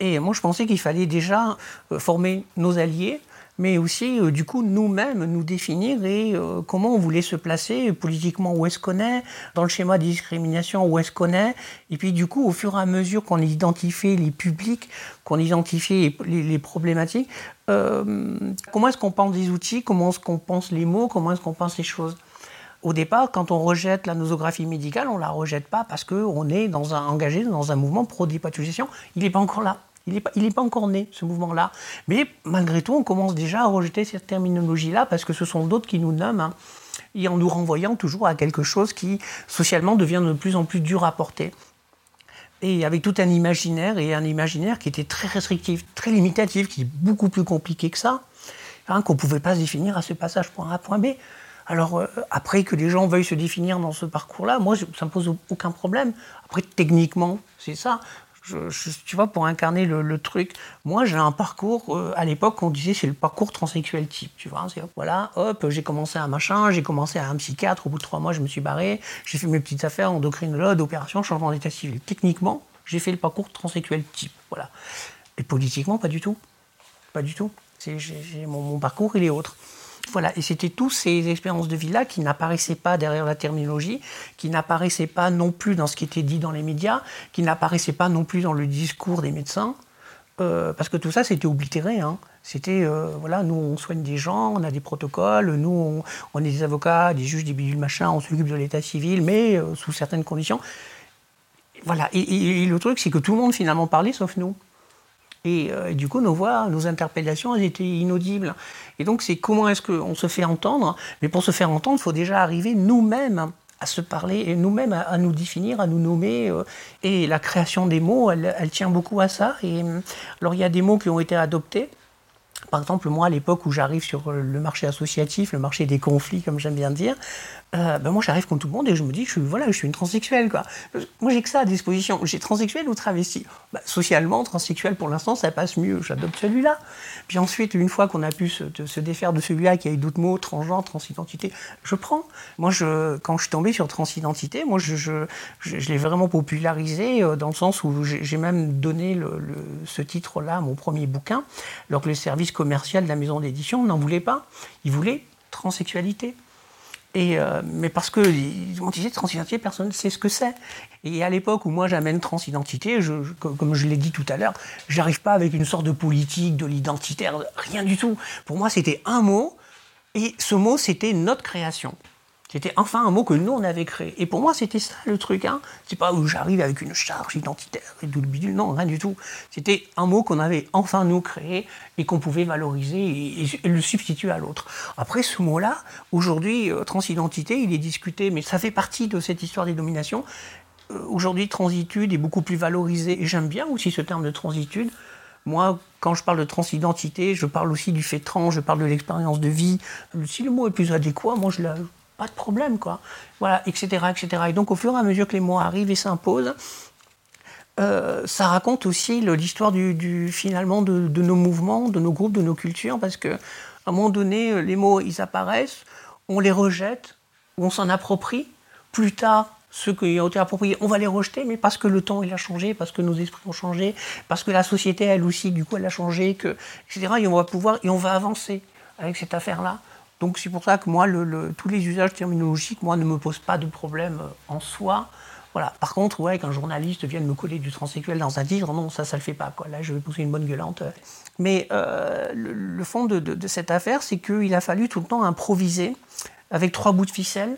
Et moi je pensais qu'il fallait déjà euh, former nos alliés, mais aussi euh, du coup nous-mêmes nous définir et euh, comment on voulait se placer politiquement, où est-ce qu'on est, dans le schéma de discrimination, où est-ce qu'on est, et puis du coup au fur et à mesure qu'on identifie les publics, qu'on identifie les, problématiques, euh, comment est-ce qu'on pense des outils, comment est-ce qu'on pense les mots, comment est-ce qu'on pense les choses. Au départ, quand on rejette la nosographie médicale, on ne la rejette pas parce qu'on est dans un, engagé dans un mouvement pro-dépathogisation. Il n'est pas encore là. Il n'est pas, encore né, ce mouvement-là. Mais malgré tout, on commence déjà à rejeter cette terminologie-là parce que ce sont d'autres qui nous nomment, hein, et en nous renvoyant toujours à quelque chose qui, socialement, devient de plus en plus dur à porter. Et avec tout un imaginaire, et un imaginaire qui était très restrictif, très limitatif, qui est beaucoup plus compliqué que ça, hein, qu'on ne pouvait pas se définir à ce passage point A, point B. Alors, euh, après que les gens veuillent se définir dans ce parcours-là, moi, ça ne me pose aucun problème. Après, techniquement, c'est ça tu vois, pour incarner le, truc, moi j'ai un parcours, euh, à l'époque on disait c'est le parcours transsexuel type, tu vois, voilà, hop, j'ai commencé un machin, j'ai commencé à un psychiatre, au bout de trois mois je me suis barré, j'ai fait mes petites affaires, endocrinologue, opération, changement d'état civil. Techniquement, j'ai fait le parcours transsexuel type, voilà. Et politiquement, pas du tout, pas du tout. mon parcours, il est autre. Voilà, et c'était tous ces expériences de vie-là qui n'apparaissaient pas derrière la terminologie, qui n'apparaissaient pas non plus dans ce qui était dit dans les médias, qui n'apparaissaient pas non plus dans le discours des médecins, euh, parce que tout ça, c'était oblitéré. Hein. C'était, euh, voilà, nous, on soigne des gens, on a des protocoles, nous, on, est des avocats, des juges, des bidules, machin, on s'occupe de l'état civil, mais euh, sous certaines conditions. Voilà, et le truc, c'est que tout le monde finalement parlait, sauf nous. Euh, et, du coup, nos voix, nos interpellations, elles étaient inaudibles. Et donc, c'est comment est-ce qu'on se fait entendre? Mais pour se faire entendre, il faut déjà arriver nous-mêmes à se parler et nous-mêmes à, nous définir, à nous nommer. Euh, et la création des mots, elle, tient beaucoup à ça. Et alors, il y a des mots qui ont été adoptés Par exemple, moi, à l'époque où j'arrive sur le marché associatif, le marché des conflits, comme j'aime bien dire, euh, ben moi j'arrive comme tout le monde et je me dis je suis, voilà, je suis une transsexuelle. Quoi. Moi j'ai que ça à disposition. J'ai transsexuel ou travesti? Ben, socialement, transsexuel pour l'instant ça passe mieux. J'adopte celui-là. Puis ensuite, une fois qu'on a pu se, défaire de celui-là, qui a eu d'autres mots, transgenre, transidentité, je prends. Moi je, quand je suis tombé sur transidentité, moi je, je, je, l'ai vraiment popularisé euh, dans le sens où j'ai même donné le, ce titre-là à mon premier bouquin, alors que le service commercial de la maison d'édition n'en voulait pas. Il voulait transsexualité. Et, euh, mais parce que l'identité transidentité, personne ne sait ce que c'est. Et à l'époque où moi j'amène transidentité, comme je l'ai dit tout à l'heure, j'arrive pas avec une sorte de politique, de l'identitaire, rien du tout. Pour moi, c'était un mot, et ce mot, c'était notre création. C'était enfin un mot que nous, on avait créé. Et pour moi, c'était ça le truc. Hein. C'est pas où j'arrive avec une charge identitaire et tout le bidule. Non, rien du tout. C'était un mot qu'on avait enfin nous créé et qu'on pouvait valoriser et, et, le substituer à l'autre. Après, ce mot-là, aujourd'hui, euh, transidentité, il est discuté, mais ça fait partie de cette histoire des dominations. Euh, aujourd'hui, transitude est beaucoup plus valorisée. Et j'aime bien aussi ce terme de transitude. Moi, quand je parle de transidentité, je parle aussi du fait trans, je parle de l'expérience de vie. Si le mot est plus adéquat, moi, je la pas de problème, quoi. Voilà, etc., etc. Et donc, au fur et à mesure que les mots arrivent et s'imposent, euh, ça raconte aussi l'histoire du, finalement de, nos mouvements, de nos groupes, de nos cultures, parce que à un moment donné, les mots ils apparaissent, on les rejette, on s'en approprie. Plus tard, ceux qui ont été appropriés, on va les rejeter, mais parce que le temps il a changé, parce que nos esprits ont changé, parce que la société elle aussi, du coup, elle a changé, que, etc. Et on va pouvoir et on va avancer avec cette affaire-là. Donc c'est pour ça que moi, tous les usages terminologiques, moi, ne me posent pas de problème euh, en soi. Voilà. Par contre, ouais, qu'un journaliste vienne me coller du transsexuel dans un titre, non, ça, ça le fait pas. Là, je vais pousser une bonne gueulante. Mais euh, le, fond de, de cette affaire, c'est qu'il a fallu tout le temps improviser avec trois bouts de ficelle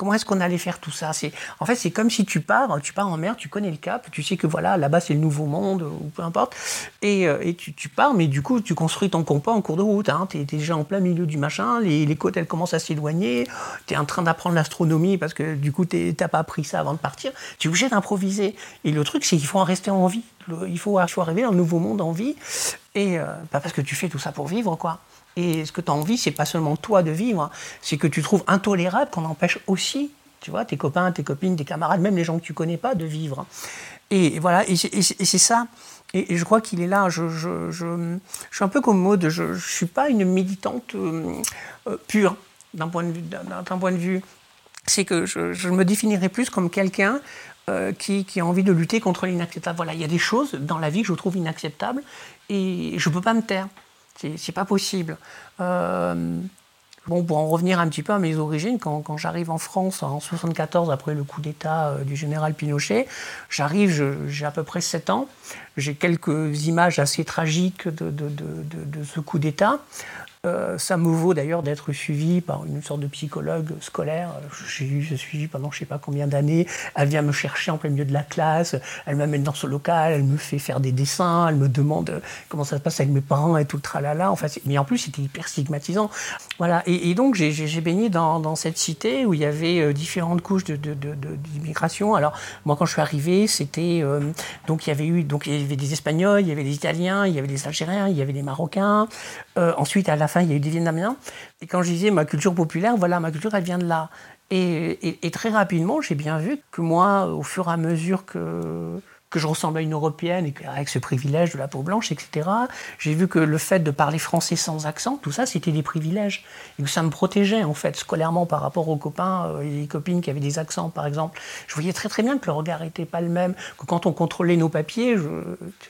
comment est-ce qu'on allait faire tout ça? En fait c'est comme si tu pars, tu pars en mer, tu connais le cap, tu sais que voilà là-bas c'est le nouveau monde ou peu importe, et, euh, tu, pars, mais du coup tu construis ton compas en cours de route. Hein, tu es, déjà en plein milieu du machin, les, côtes elles commencent à s'éloigner, tu es en train d'apprendre l'astronomie parce que du coup t'as pas appris ça avant de partir. Tu es obligé d'improviser. Et le truc c'est qu'il faut en rester en vie. Il faut, arriver dans le nouveau monde en vie, et euh, pas parce que tu fais tout ça pour vivre quoi. Et ce que tu as envie, c'est pas seulement toi de vivre, c'est que tu trouves intolérable qu'on empêche aussi, tu vois, tes copains, tes copines, tes camarades, même les gens que tu connais pas, de vivre. Et voilà, et c'est ça. Et, je crois qu'il est là. Je, suis un peu comme Maud. Je ne suis pas une militante euh, euh, pure d'un point de vue. D'un point de vue, c'est que je, me définirais plus comme quelqu'un euh, qui, qui, a envie de lutter contre l'inacceptable. Voilà, il y a des choses dans la vie que je trouve inacceptables et je ne peux pas me taire. C'est pas possible. Euh, bon, pour en revenir un petit peu à mes origines, quand, quand j'arrive en France en 74, après le coup d'État euh, du général Pinochet, j'arrive, j'ai à peu près 7 ans, j'ai quelques images assez tragiques de, de, de ce coup d'État. Euh, ça me vaut d'ailleurs d'être suivi par une sorte de psychologue scolaire. J'ai eu ce suivi pendant je sais pas combien d'années. Elle vient me chercher en plein milieu de la classe, elle m'amène dans ce local, elle me fait faire des dessins, elle me demande comment ça se passe avec mes parents et tout le tralala. Enfin, mais en plus, c'était hyper stigmatisant. Voilà. Et, donc, j'ai baigné dans, cette cité où il y avait euh, différentes couches d'immigration. Alors, moi, quand je suis arrivé, c'était. Euh, donc, il y avait eu. Donc, il y avait des Espagnols, il y avait des Italiens, il y avait des Algériens, il y avait des Marocains. Euh, ensuite, à la il y a eu des Vietnamiens. Et quand je disais ma culture populaire, voilà, ma culture, elle vient de là. Et très rapidement, j'ai bien vu que moi, au fur et à mesure que, que je ressemble à une européenne et avec ce privilège de la peau blanche, etc. J'ai vu que le fait de parler français sans accent, tout ça, c'était des privilèges et que ça me protégeait en fait scolairement par rapport aux copains euh, et les copines qui avaient des accents, par exemple. Je voyais très très bien que le regard n'était pas le même, que quand on contrôlait nos papiers, je...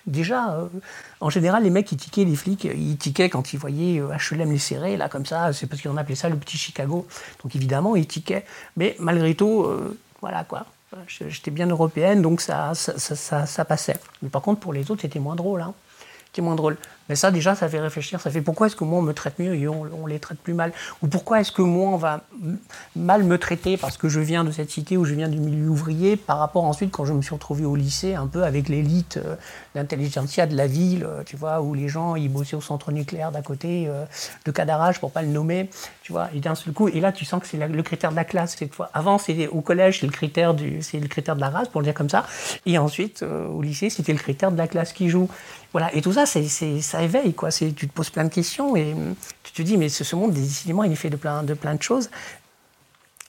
déjà, euh, en général, les mecs ils tiquaient, les flics, ils tiquaient quand ils voyaient HLM les serrer là comme ça, c'est parce qu'on appelait ça le petit Chicago. Donc évidemment, ils tiquaient, mais malgré tout, euh, voilà quoi. J'étais bien européenne, donc ça, ça, ça, ça, passait. Mais par contre, pour les autres, c'était moins drôle. Hein. C'était moins drôle. Mais ça, déjà, ça fait réfléchir. Ça fait pourquoi est-ce que moi, on me traite mieux et on, les traite plus mal? Ou pourquoi est-ce que moi, on va mal me traiter parce que je viens de cette cité ou je viens du milieu ouvrier par rapport ensuite quand je me suis retrouvé au lycée, un peu avec l'élite, euh, de la ville, euh, tu vois, où les gens, ils bossaient au centre nucléaire d'à côté euh, de Cadarache, pour pas le nommer, tu vois? Et d'un seul coup, et là, tu sens que c'est le critère de la classe cette fois. Avant, c'était au collège, c'est le critère du, le critère de la race, pour le dire comme ça. Et ensuite, euh, au lycée, c'était le critère de la classe qui joue. Voilà, et tout ça, ça éveille, quoi. tu te poses plein de questions et tu te dis, mais ce, monde, décidément, il est fait de plein, de plein de choses.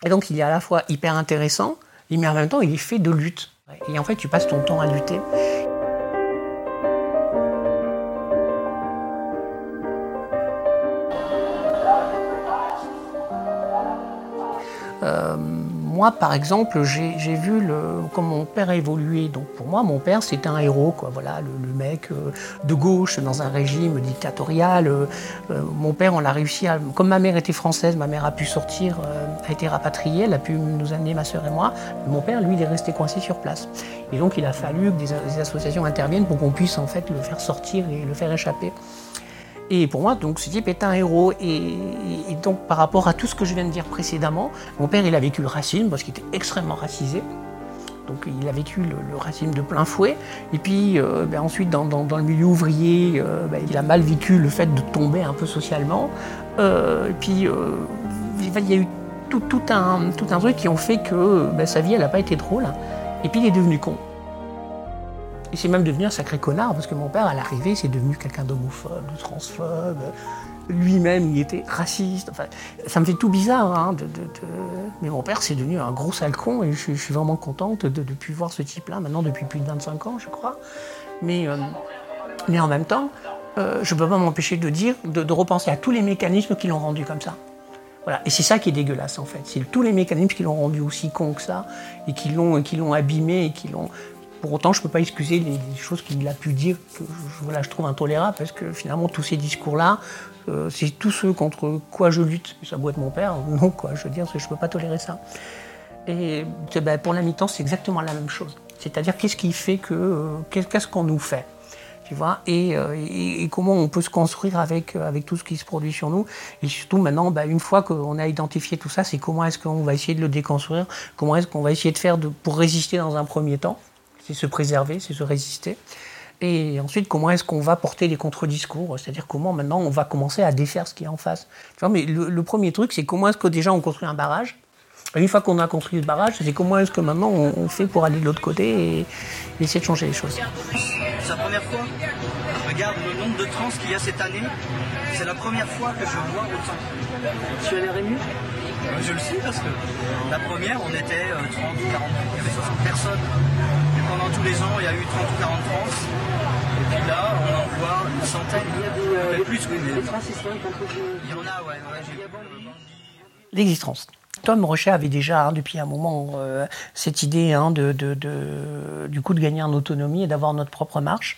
Et donc, il est à la fois hyper intéressant, mais en même temps, il est fait de lutte. Et en fait, tu passes ton temps à lutter. Euh, moi, par exemple, j'ai vu le, comment mon père a évolué. Donc, pour moi, mon père, c'était un héros, quoi. Voilà, le, mec euh, de gauche dans un régime dictatorial. Euh, mon père, on l'a réussi. Comme ma mère était française, ma mère a pu sortir, a été rapatriée, elle a pu nous amener, ma soeur et moi. Mon père, lui, il est resté coincé sur place. Et donc, il a fallu que des, des associations interviennent pour qu'on puisse, en fait, le faire sortir et le faire échapper. Et pour moi, donc, ce type est un héros. Et, donc, par rapport à tout ce que je viens de dire précédemment, mon père, il a vécu le racisme parce qu'il était extrêmement racisé. Donc, il a vécu le, racisme de plein fouet. Et puis, euh, ben, ensuite, dans, le milieu ouvrier, euh, ben, il a mal vécu le fait de tomber un peu socialement. Euh, et puis, il y a eu tout, un, tout un truc qui ont fait que ben, sa vie, elle n'a pas été drôle. Et puis, il est devenu con. Et c'est même devenu un sacré connard, parce que mon père, à l'arrivée, c'est devenu quelqu'un d'homophobe, de transphobe. Lui-même, il était raciste. Enfin, ça me fait tout bizarre. Hein, Mais mon père, c'est devenu un gros sale con, et je, suis vraiment contente de, de plus voir ce type-là, maintenant depuis plus de 25 ans, je crois. Mais, euh, en même temps, euh, je ne peux pas m'empêcher de dire, de, repenser à tous les mécanismes qui l'ont rendu comme ça. Voilà. Et c'est ça qui est dégueulasse en fait. C'est tous les mécanismes qui l'ont rendu aussi con que ça et qui l'ont abîmé et qui l'ont, pour autant, je ne peux pas excuser les, choses qu'il a pu dire que je, je trouve intolérables, parce que finalement, tous ces discours-là, euh, c'est tous ceux contre quoi je lutte. Ça doit être mon père, non, quoi. Je veux dire, je ne peux pas tolérer ça. Et ben, pour la mi-temps, c'est exactement la même chose. C'est-à-dire, qu'est-ce qui fait que. Euh, qu'est-ce qu'on nous fait? Tu vois, euh, et, comment on peut se construire avec, avec tout ce qui se produit sur nous? Et surtout maintenant, ben, une fois qu'on a identifié tout ça, c'est comment est-ce qu'on va essayer de le déconstruire, comment est-ce qu'on va essayer de faire pour résister dans un premier temps? C'est se préserver, c'est se résister. Et ensuite, comment est-ce qu'on va porter les contre-discours? C'est-à-dire comment maintenant on va commencer à défaire ce qui est en face? Tu vois, mais le, premier truc, c'est comment est-ce que déjà on construit un barrage? Une fois qu'on a construit le barrage, c'est comment est-ce que maintenant on, fait pour aller de l'autre côté et, essayer de changer les choses? C'est la première fois. Regarde le nombre de trans qu'il y a cette année. C'est la première fois que je vois autant. Tu as l'air ému? Je le suis parce que la première, on était 30 ou 40, il y avait 60 personnes pendant tous les ans, il y a eu 30 ou 40 trans. Et puis là, on en voit une centaine. Il y a des, euh, plus, oui, mais... Il y en a, ouais. L'existence. Tom Rochet avait déjà, hein, depuis un moment, euh, cette idée hein, de, de, de, du coup de gagner en autonomie et d'avoir notre propre marche.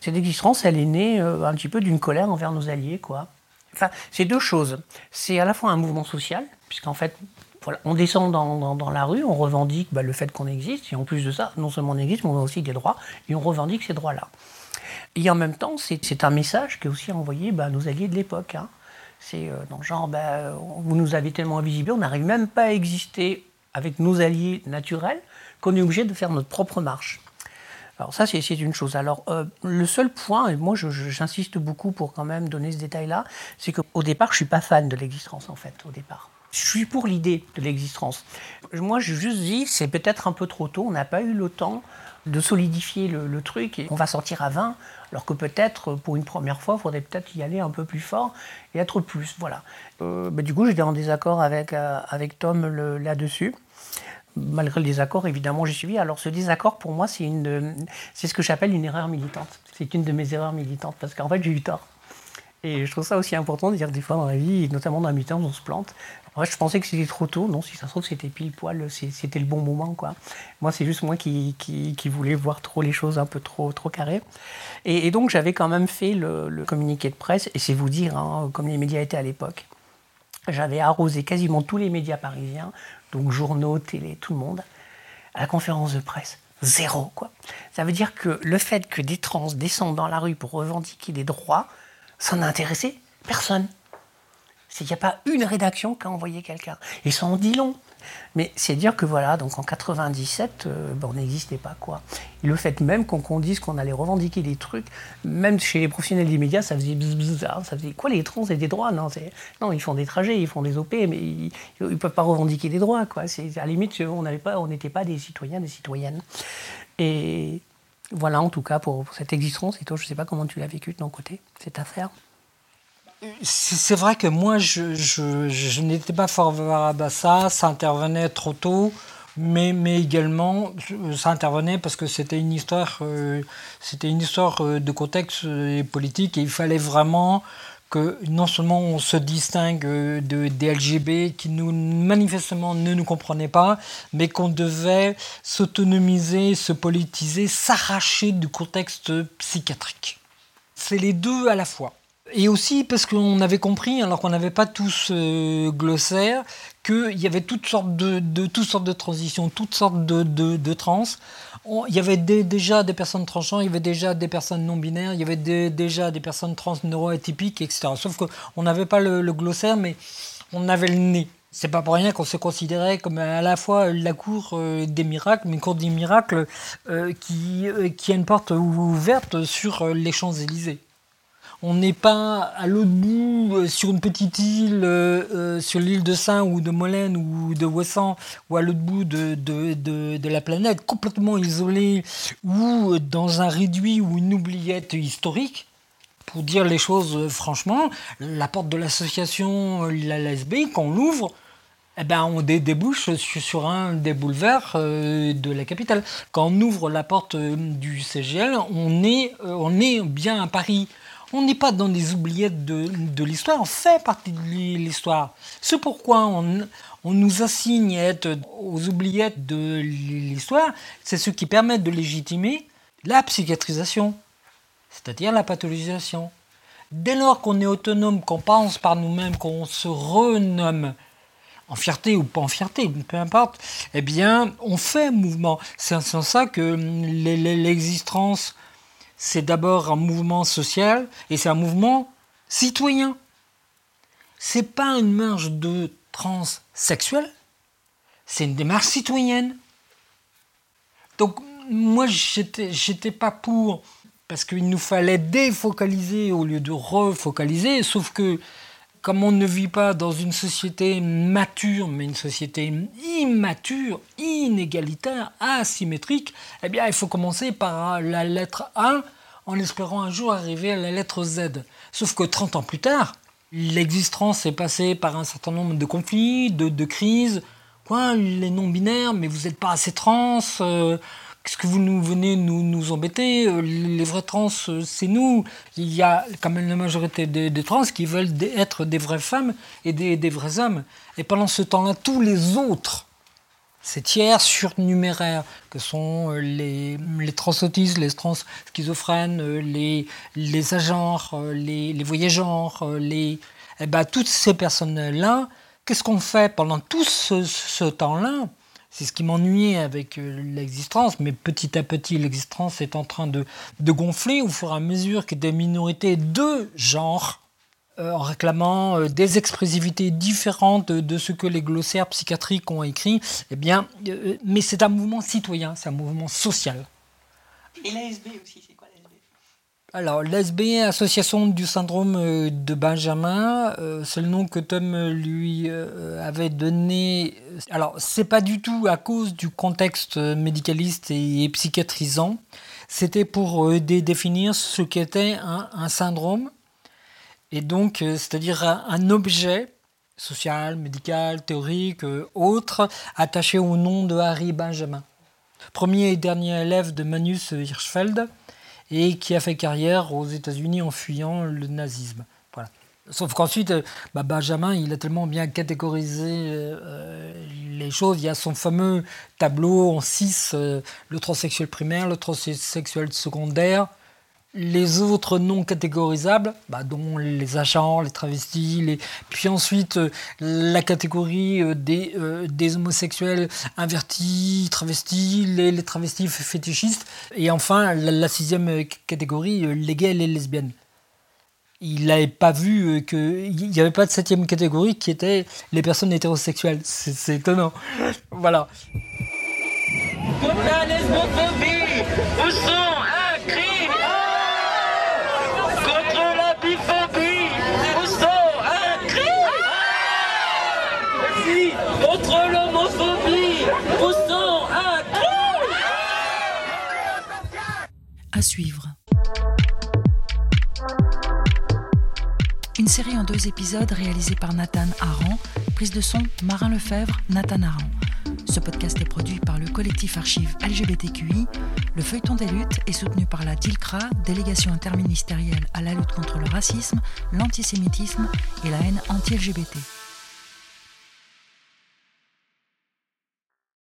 Cette existence, elle est née euh, un petit peu d'une colère envers nos alliés, quoi. Enfin, c'est deux choses. C'est à la fois un mouvement social, puisqu'en fait, on descend dans, la rue, on revendique bah, le fait qu'on existe, et en plus de ça, non seulement on existe, mais on a aussi des droits, et on revendique ces droits-là. Et en même temps, c'est un message qui est aussi envoyé bah, à nos alliés de l'époque. Hein. C'est euh, dans le genre, bah, vous nous avez tellement invisibles, on n'arrive même pas à exister avec nos alliés naturels, qu'on est obligé de faire notre propre marche. Alors ça, c'est une chose. Alors, euh, le seul point, et moi j'insiste beaucoup pour quand même donner ce détail-là, c'est qu'au départ, je ne suis pas fan de l'existence, en fait, au départ. Je suis pour l'idée de l'existence. Moi, je juste dis, c'est peut-être un peu trop tôt, on n'a pas eu le temps de solidifier le, truc et on va sortir à 20, alors que peut-être pour une première fois, il faudrait peut-être y aller un peu plus fort et être plus. Voilà. Euh, bah, du coup, j'étais en désaccord avec, euh, avec Tom là-dessus. Malgré le désaccord, évidemment, j'ai suivi. Alors, ce désaccord, pour moi, c'est ce que j'appelle une erreur militante. C'est une de mes erreurs militantes parce qu'en fait, j'ai eu tort. Et je trouve ça aussi important de dire des fois dans la vie, notamment dans la militance, on se plante. Je pensais que c'était trop tôt. Non, si ça se trouve, c'était pile poil, c'était le bon moment. quoi. Moi, c'est juste moi qui, qui, voulais voir trop les choses un peu trop, trop carrées. Et, donc, j'avais quand même fait le, communiqué de presse, et c'est vous dire, hein, comme les médias étaient à l'époque. J'avais arrosé quasiment tous les médias parisiens, donc journaux, télé, tout le monde, à la conférence de presse. Zéro, quoi. Ça veut dire que le fait que des trans descendent dans la rue pour revendiquer des droits, ça n'a intéressé personne. Il n'y a pas une rédaction qui a envoyé quelqu'un. Et ça en dit long. Mais c'est dire que voilà, donc en 97, euh, ben, on n'existait pas quoi. Et le fait même qu'on dise qu'on allait revendiquer des trucs, même chez les professionnels des médias, ça faisait bzz, ça faisait quoi les trans et des droits non, non, ils font des trajets, ils font des OP, mais ils ne peuvent pas revendiquer des droits quoi. À la limite, on n'avait pas, on n'était pas des citoyens, des citoyennes. Et Voilà en tout cas pour, cette existence. Et toi, je ne sais pas comment tu l'as vécu de ton côté, cette affaire. C'est vrai que moi, je, n'étais pas favorable à ça, ça intervenait trop tôt, mais, également, ça intervenait parce que c'était une histoire, euh, euh, de contexte euh, politique et il fallait vraiment que non seulement on se distingue de, des LGB qui manifestement ne nous comprenaient pas, mais qu'on devait s'autonomiser, se politiser, s'arracher du contexte psychiatrique. C'est les deux à la fois. Et aussi parce qu'on avait compris, alors qu'on n'avait pas tous euh, glossaire, qu'il y avait toutes sortes de, toutes sortes de transitions, toutes sortes de, trans. il y avait déjà des personnes tranchants, il y avait déjà des personnes non binaires, il y avait déjà des personnes trans neuroatypiques, etc. Sauf qu'on n'avait pas le, glossaire, mais on avait le nez. C'est pas pour rien qu'on se considérait comme à la fois la cour euh, des miracles, mais une cour des miracles euh, qui, qui a une porte ouverte sur les Champs-Élysées. On n'est pas à l'autre bout, euh, sur une petite île, euh, euh, sur l'île de Saint ou de Molène ou de Ouessant, ou à l'autre bout de, la planète, complètement isolé, ou dans un réduit ou une oubliette historique. Pour dire les choses franchement, la porte de l'association La LSB, quand on l'ouvre, eh ben, on débouche sur un des boulevards de la capitale. Quand on ouvre la porte du CGL, on est bien à Paris. On n'est pas dans des oubliettes de, l'histoire, on fait partie de l'histoire. C'est pourquoi on, nous assigne à être aux oubliettes de l'histoire, c'est ce qui permet de légitimer la psychiatrisation, c'est-à-dire la pathologisation. Dès lors qu'on est autonome, qu'on pense par nous-mêmes, qu'on se renomme, en fierté ou pas en fierté, peu importe, eh bien, on fait mouvement. C'est en ça que l'existence c'est d'abord un mouvement social et c'est un mouvement citoyen. C'est pas une marche de transsexuels, c'est une démarche citoyenne. Donc moi j'étais j'étais pas pour parce qu'il nous fallait défocaliser au lieu de refocaliser, sauf que comme on ne vit pas dans une société mature, mais une société immature, inégalitaire, asymétrique, eh bien, il faut commencer par la lettre A en espérant un jour arriver à la lettre Z. Sauf que 30 ans plus tard, l'existence est passée par un certain nombre de conflits, de, crises. Quoi, les non-binaires, mais vous n'êtes pas assez trans euh, Qu'est-ce que vous nous venez nous, nous embêter euh, Les vrais trans, euh, c'est nous. Il y a quand même la majorité des, trans qui veulent être des vraies femmes et des, vrais hommes. Et pendant ce temps-là, tous les autres, ces tiers surnuméraires que sont euh, les, les transautistes, les trans schizophrènes, les, les agents, les, voyageurs, les, eh ben, toutes ces personnes-là, qu'est-ce qu'on fait pendant tout ce temps-là? C'est ce qui m'ennuyait avec euh, l'existence, mais petit à petit, l'existence est en train de, gonfler au fur et à mesure que des minorités de genre, euh, en réclamant euh, des expressivités différentes de ce que les glossaires psychiatriques ont écrit, eh bien, mais c'est un mouvement citoyen, c'est un mouvement social. Et l'ASB aussi, alors, l'ASB, Association du syndrome euh, de Benjamin, euh, c'est le nom que Tom euh, lui avait donné. Alors, c'est pas du tout à cause du contexte médicaliste et psychiatrisant. C'était pour définir ce qu'était un, syndrome. Et donc, c'est-à-dire un, objet social, médical, théorique, autre, attaché au nom de Harry Benjamin. Premier et dernier élève de Manus Hirschfeld et qui a fait carrière aux États-Unis en fuyant le nazisme. Voilà. Sauf qu'ensuite, euh, bah, Benjamin, il a tellement bien catégorisé euh, les choses. Il y a son fameux tableau en six, euh, le transsexuel primaire, le transsexuel secondaire, les autres non catégorisables, bah, dont les agents, les travestis, puis ensuite euh, la catégorie euh, des, euh, des, homosexuels invertis, travestis, les, les, travestis fétichistes, et enfin la, sixième catégorie, les gays et les lesbiennes. Il n'avait pas vu qu'il n'y avait pas de septième catégorie qui était les personnes hétérosexuelles. C'est étonnant. voilà. Suivre. Une série en deux épisodes réalisée par Nathan Aran, prise de son Marin Lefebvre, Nathan Aran. Ce podcast est produit par le collectif Archives LGBTQI. Le feuilleton des luttes est soutenu par la DILCRA, délégation interministérielle à la lutte contre le racisme, l'antisémitisme et la haine anti-LGBT.